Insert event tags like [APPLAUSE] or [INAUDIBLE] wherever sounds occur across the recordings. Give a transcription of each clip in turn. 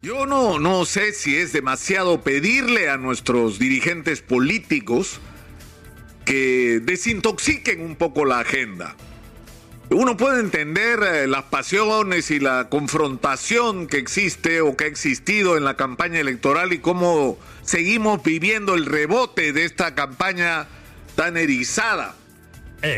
Yo no, no sé si es demasiado pedirle a nuestros dirigentes políticos que desintoxiquen un poco la agenda. Uno puede entender eh, las pasiones y la confrontación que existe o que ha existido en la campaña electoral y cómo seguimos viviendo el rebote de esta campaña tan erizada.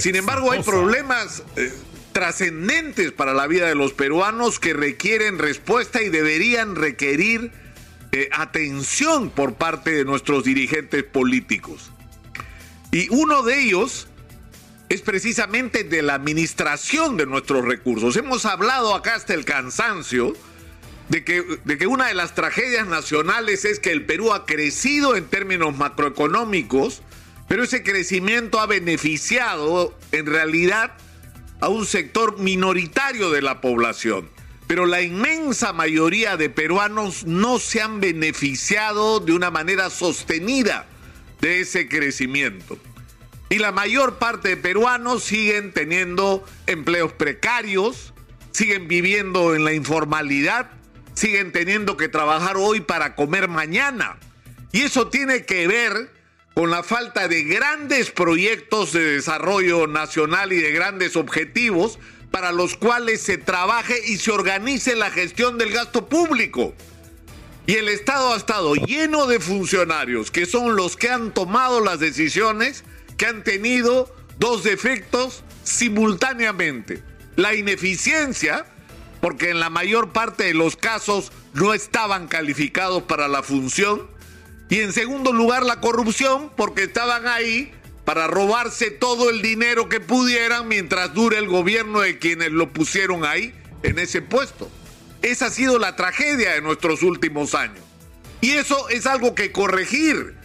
Sin embargo, hay problemas eh, trascendentes para la vida de los peruanos que requieren respuesta y deberían requerir eh, atención por parte de nuestros dirigentes políticos. Y uno de ellos es precisamente de la administración de nuestros recursos. Hemos hablado acá hasta el cansancio de que, de que una de las tragedias nacionales es que el Perú ha crecido en términos macroeconómicos, pero ese crecimiento ha beneficiado en realidad a un sector minoritario de la población. Pero la inmensa mayoría de peruanos no se han beneficiado de una manera sostenida de ese crecimiento. Y la mayor parte de peruanos siguen teniendo empleos precarios, siguen viviendo en la informalidad, siguen teniendo que trabajar hoy para comer mañana. Y eso tiene que ver con la falta de grandes proyectos de desarrollo nacional y de grandes objetivos para los cuales se trabaje y se organice la gestión del gasto público. Y el Estado ha estado lleno de funcionarios que son los que han tomado las decisiones que han tenido dos defectos simultáneamente. La ineficiencia, porque en la mayor parte de los casos no estaban calificados para la función, y en segundo lugar, la corrupción, porque estaban ahí para robarse todo el dinero que pudieran mientras dure el gobierno de quienes lo pusieron ahí en ese puesto. Esa ha sido la tragedia de nuestros últimos años. Y eso es algo que corregir.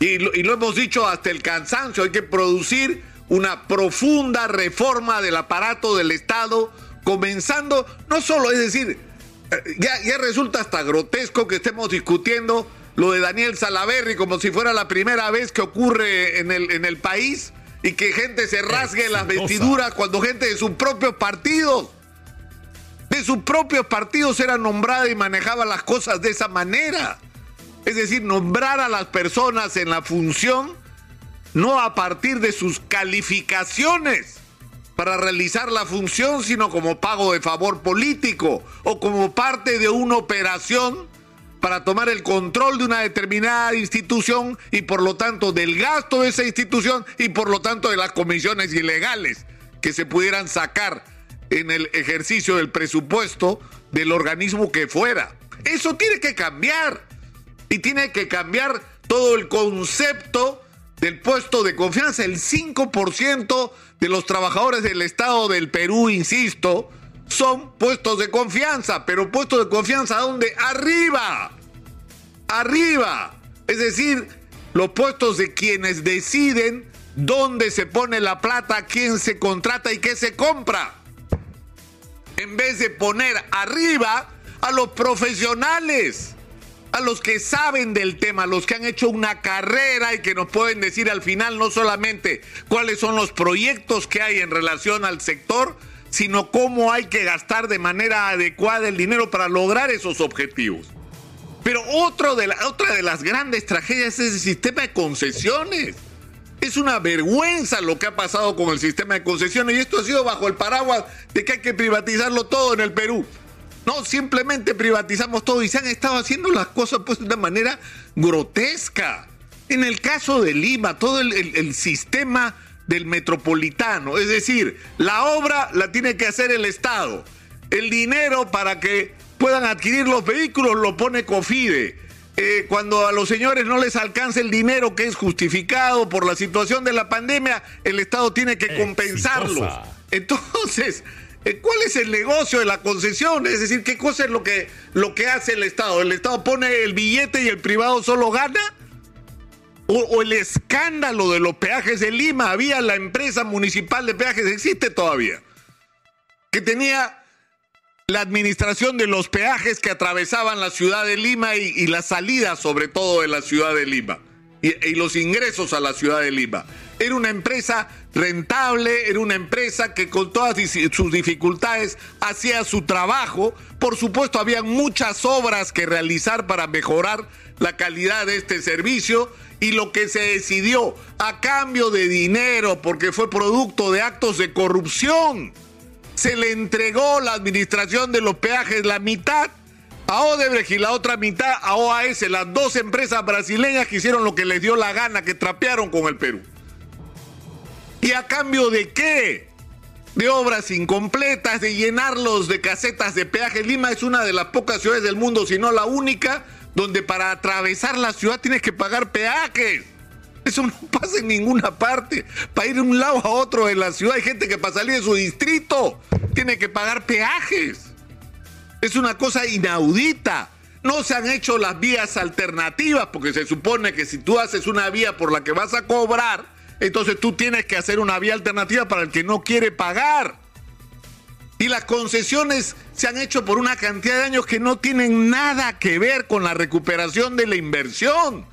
Y lo, hemos dicho hasta el cansancio, hay que producir una profunda reforma del aparato del Estado, comenzando, no solo, es decir, eh, ya resulta hasta grotesco que estemos discutiendo lo de Daniel Salaverry como si fuera la primera vez que ocurre en el, en el país y que gente se rasgue las vestiduras cuando gente de sus propios partidos, de sus propios partidos era nombrada y manejaba las cosas de esa manera. Es decir, nombrar a las personas en la función no a partir de sus calificaciones para realizar la función, sino como pago de favor político o como parte de una operación para tomar el control de una determinada institución y por lo tanto del gasto de esa institución y por lo tanto de las comisiones ilegales que se pudieran sacar en el ejercicio del presupuesto del organismo que fuera. Eso tiene que cambiar y tiene que cambiar todo el concepto del puesto de confianza. El 5% de los trabajadores del Estado del Perú, insisto, son puestos de confianza, pero puestos de confianza ¿dónde? Arriba. Arriba. Es decir, los puestos de quienes deciden dónde se pone la plata, quién se contrata y qué se compra. En vez de poner arriba a los profesionales, a los que saben del tema, los que han hecho una carrera y que nos pueden decir al final no solamente cuáles son los proyectos que hay en relación al sector, sino cómo hay que gastar de manera adecuada el dinero para lograr esos objetivos. Pero otra de las grandes tragedias es el sistema de concesiones. Es una vergüenza lo que ha pasado con el sistema de concesiones y esto ha sido bajo el paraguas de que hay que privatizarlo todo en el Perú. No, simplemente privatizamos todo y se han estado haciendo las cosas pues de una manera grotesca. En el caso de Lima, todo el sistema del metropolitano. Es decir, la obra la tiene que hacer el Estado. El dinero para que puedan adquirir los vehículos lo pone COFIDE. Eh, cuando a los señores no les alcanza el dinero que es justificado por la situación de la pandemia, el Estado tiene que compensarlos. Entonces, eh, ¿cuál es el negocio de la concesión? Es decir, ¿qué cosa es lo que, lo que hace el Estado? ¿El Estado pone el billete y el privado solo gana? O, el escándalo de los peajes de Lima, había la empresa municipal de peajes, existe todavía, que tenía la administración de los peajes que atravesaban la ciudad de Lima y, la salida sobre todo de la ciudad de Lima y, y los ingresos a la ciudad de Lima. Era una empresa rentable, era una empresa que con todas sus dificultades hacía su trabajo. Por supuesto, había muchas obras que realizar para mejorar la calidad de este servicio y lo que se decidió a cambio de dinero, porque fue producto de actos de corrupción, se le entregó la administración de los peajes la mitad a Odebrecht y la otra mitad a OAS, las dos empresas brasileñas que hicieron lo que les dio la gana, que trapearon con el Perú. ¿Y a cambio de qué? De obras incompletas, de llenarlos de casetas de peaje. Lima es una de las pocas ciudades del mundo, si no la única, donde para atravesar la ciudad tienes que pagar peajes. Eso no pasa en ninguna parte. Para ir de un lado a otro de la ciudad hay gente que para salir de su distrito tiene que pagar peajes. Es una cosa inaudita. No se han hecho las vías alternativas porque se supone que si tú haces una vía por la que vas a cobrar, entonces tú tienes que hacer una vía alternativa para el que no quiere pagar. Y las concesiones se han hecho por una cantidad de años que no tienen nada que ver con la recuperación de la inversión.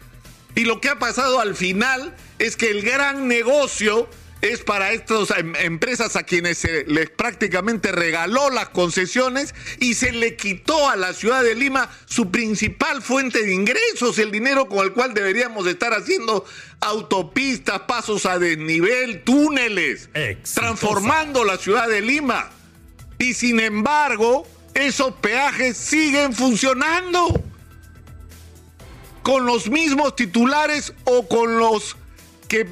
Y lo que ha pasado al final es que el gran negocio es para estas em, empresas a quienes se les prácticamente regaló las concesiones y se le quitó a la ciudad de Lima su principal fuente de ingresos, el dinero con el cual deberíamos estar haciendo autopistas, pasos a desnivel, túneles, transformando la ciudad de Lima. Y sin embargo, esos peajes siguen funcionando con los mismos titulares o con los que,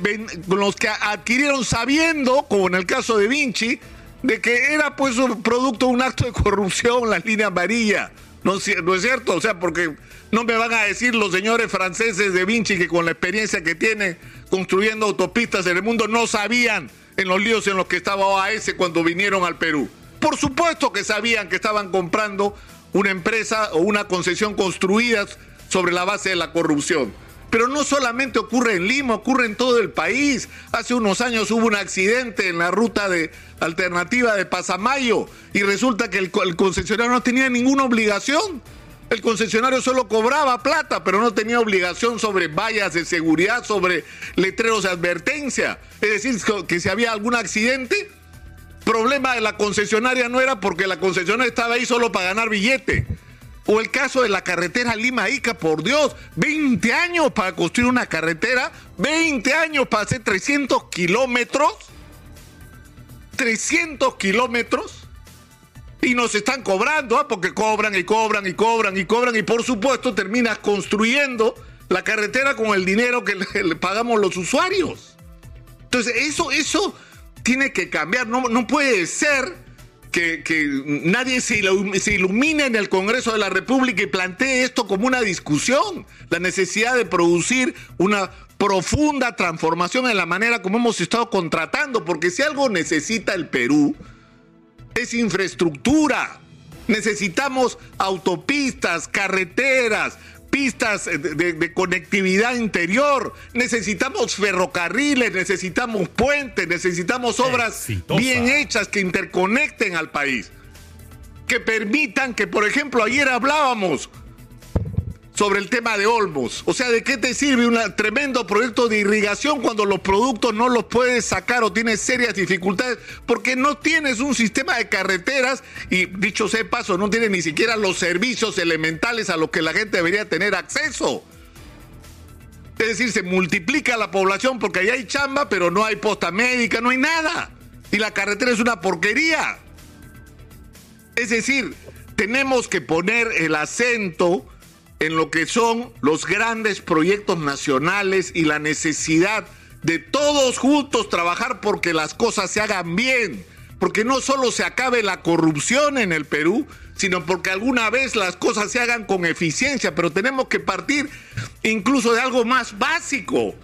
los que adquirieron sabiendo, como en el caso de Vinci, de que era pues un producto de un acto de corrupción, la línea amarilla. No, no es cierto, o sea, porque no me van a decir los señores franceses de Vinci que con la experiencia que tienen construyendo autopistas en el mundo no sabían en los líos en los que estaba OAS cuando vinieron al Perú. Por supuesto que sabían que estaban comprando una empresa o una concesión construidas sobre la base de la corrupción. Pero no solamente ocurre en Lima, ocurre en todo el país. Hace unos años hubo un accidente en la ruta de alternativa de Pasamayo y resulta que el, concesionario no tenía ninguna obligación. El concesionario solo cobraba plata, pero no tenía obligación sobre vallas de seguridad, sobre letreros de advertencia. Es decir, que si había algún accidente, problema de la concesionaria no era porque la concesionaria estaba ahí solo para ganar billete o el caso de la carretera Lima-Ica, por Dios, 20 años para construir una carretera, 20 años para hacer 300 kilómetros. 300 kilómetros. Y nos están cobrando, ¿ah? porque cobran y cobran y cobran y cobran. Y por supuesto terminas construyendo la carretera con el dinero que [LAUGHS] le, pagamos los usuarios. Entonces, eso, eso tiene que cambiar. No, no puede ser que, nadie se, ilumine en el Congreso de la República y plantee esto como una discusión, la necesidad de producir una profunda transformación en la manera como hemos estado contratando, porque si algo necesita el Perú es infraestructura. Necesitamos autopistas, carreteras, pistas de, conectividad interior, necesitamos ferrocarriles, necesitamos puentes, necesitamos obras bien hechas que interconecten al país, que permitan que, por ejemplo, ayer hablábamos sobre el tema de Olmos. O sea, ¿de qué te sirve un tremendo proyecto de irrigación cuando los productos no los puedes sacar o tienes serias dificultades? Porque no tienes un sistema de carreteras y, dicho sea paso, no tienes ni siquiera los servicios elementales a los que la gente debería tener acceso. Es decir, se multiplica la población porque ahí hay chamba, pero no hay posta médica, no hay nada. Y la carretera es una porquería. Es decir, tenemos que poner el acento en lo que son los grandes proyectos nacionales y la necesidad de todos juntos trabajar porque las cosas se hagan bien, porque no solo se acabe la corrupción en el Perú, sino porque alguna vez las cosas se hagan con eficiencia, pero tenemos que partir incluso de algo más básico,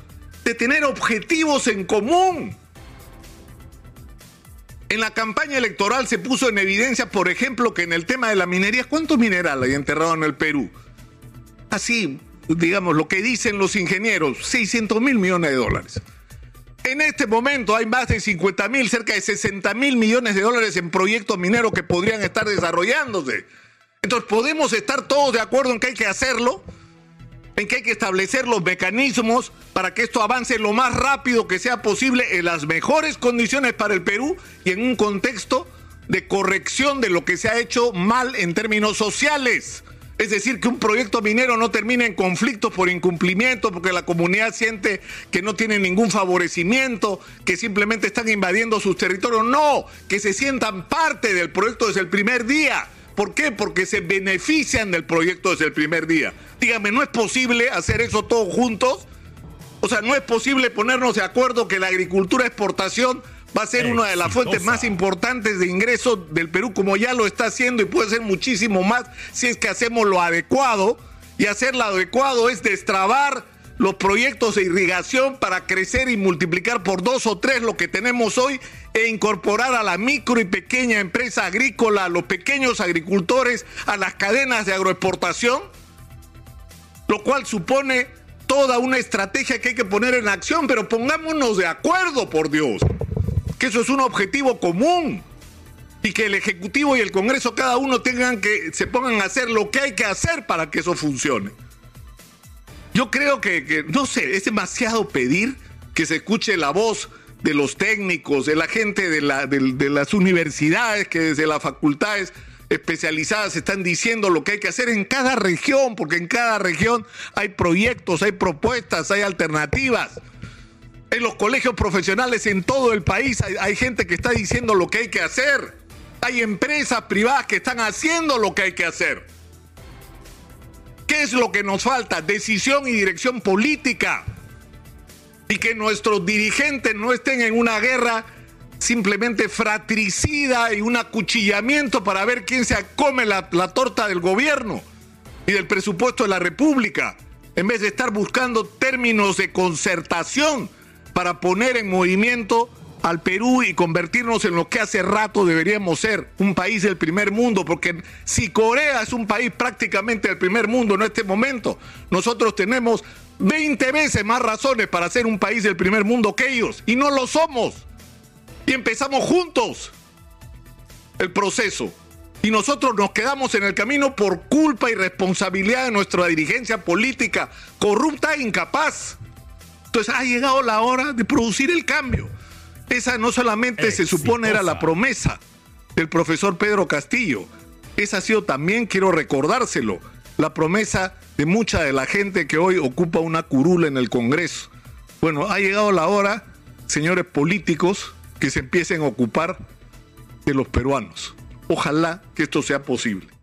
de tener objetivos en común. En la campaña electoral se puso en evidencia, por ejemplo, que en el tema de la minería, ¿cuánto mineral hay enterrado en el Perú? Así, digamos, lo que dicen los ingenieros, 600 mil millones de dólares. En este momento hay más de 50 mil, cerca de 60 mil millones de dólares en proyectos mineros que podrían estar desarrollándose. Entonces, ¿podemos estar todos de acuerdo en que hay que hacerlo? en que hay que establecer los mecanismos para que esto avance lo más rápido que sea posible en las mejores condiciones para el Perú y en un contexto de corrección de lo que se ha hecho mal en términos sociales. Es decir, que un proyecto minero no termine en conflictos por incumplimiento, porque la comunidad siente que no tiene ningún favorecimiento, que simplemente están invadiendo sus territorios. No, que se sientan parte del proyecto desde el primer día. ¿Por qué? Porque se benefician del proyecto desde el primer día. Dígame, ¿no es posible hacer eso todos juntos? O sea, no es posible ponernos de acuerdo que la agricultura exportación va a ser una de las fuentes más importantes de ingresos del Perú, como ya lo está haciendo y puede ser muchísimo más si es que hacemos lo adecuado. Y hacer lo adecuado es destrabar los proyectos de irrigación para crecer y multiplicar por dos o tres lo que tenemos hoy e incorporar a la micro y pequeña empresa agrícola, a los pequeños agricultores, a las cadenas de agroexportación, lo cual supone toda una estrategia que hay que poner en acción, pero pongámonos de acuerdo, por Dios que eso es un objetivo común y que el Ejecutivo y el Congreso cada uno tengan que se pongan a hacer lo que hay que hacer para que eso funcione. Yo creo que, no sé, es demasiado pedir que se escuche la voz de los técnicos, de la gente de, de las universidades, que desde las facultades especializadas están diciendo lo que hay que hacer en cada región, porque en cada región hay proyectos, hay propuestas, hay alternativas en los colegios profesionales en todo el país hay, gente que está diciendo lo que hay que hacer. Hay empresas privadas que están haciendo lo que hay que hacer. ¿Qué es lo que nos falta? Decisión y dirección política. Y que nuestros dirigentes no estén en una guerra simplemente fratricida y un acuchillamiento para ver quién se come la, torta del gobierno y del presupuesto de la República, en vez de estar buscando términos de concertación para poner en movimiento al Perú y convertirnos en lo que hace rato deberíamos ser, un país del primer mundo, porque si Corea es un país prácticamente del primer mundo en este momento, nosotros tenemos 20 veces más razones para ser un país del primer mundo que ellos, y no lo somos. Y empezamos juntos el proceso. Y nosotros nos quedamos en el camino por culpa y responsabilidad de nuestra dirigencia política corrupta e incapaz. Entonces ha llegado la hora de producir el cambio. Esa no solamente se supone era la promesa del profesor Pedro Castillo, esa ha sido también, quiero recordárselo, la promesa de mucha de la gente que hoy ocupa una curula en el Congreso. Bueno, ha llegado la hora, señores políticos, que se empiecen a ocupar de los peruanos. Ojalá que esto sea posible.